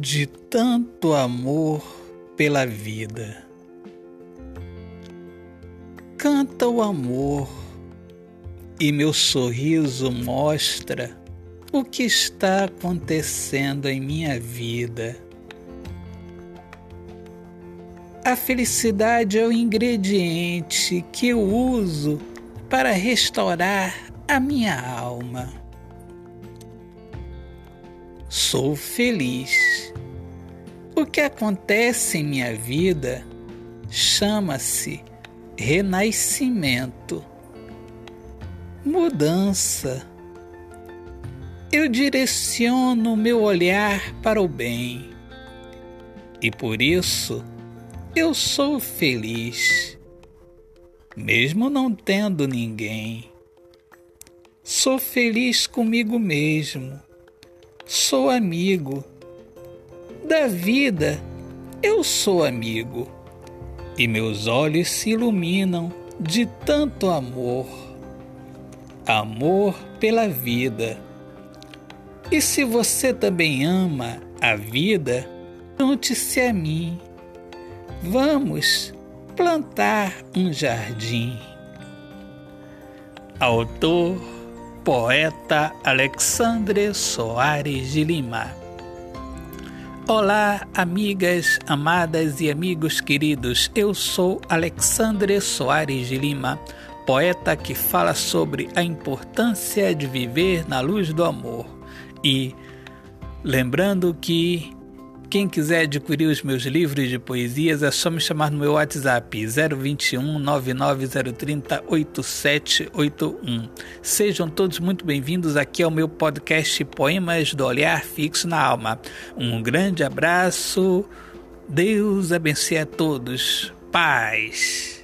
de tanto amor pela vida. Canta o amor e meu sorriso mostra o que está acontecendo em minha vida. A felicidade é o ingrediente que eu uso para restaurar a minha alma. Sou feliz. O que acontece em minha vida chama-se renascimento, mudança. Eu direciono meu olhar para o bem e por isso eu sou feliz, mesmo não tendo ninguém. Sou feliz comigo mesmo, sou amigo. Da vida, eu sou amigo e meus olhos se iluminam de tanto amor. Amor pela vida. E se você também ama a vida, junte-se a mim. Vamos plantar um jardim. Autor, poeta Alexandre Soares de Lima. Olá, amigas, amadas e amigos queridos. Eu sou Alexandre Soares de Lima, poeta que fala sobre a importância de viver na luz do amor. E lembrando que quem quiser adquirir os meus livros de poesias é só me chamar no meu WhatsApp 021 99030 8781. Sejam todos muito bem-vindos aqui ao meu podcast Poemas do Olhar Fixo na Alma. Um grande abraço, Deus abençoe a todos. Paz.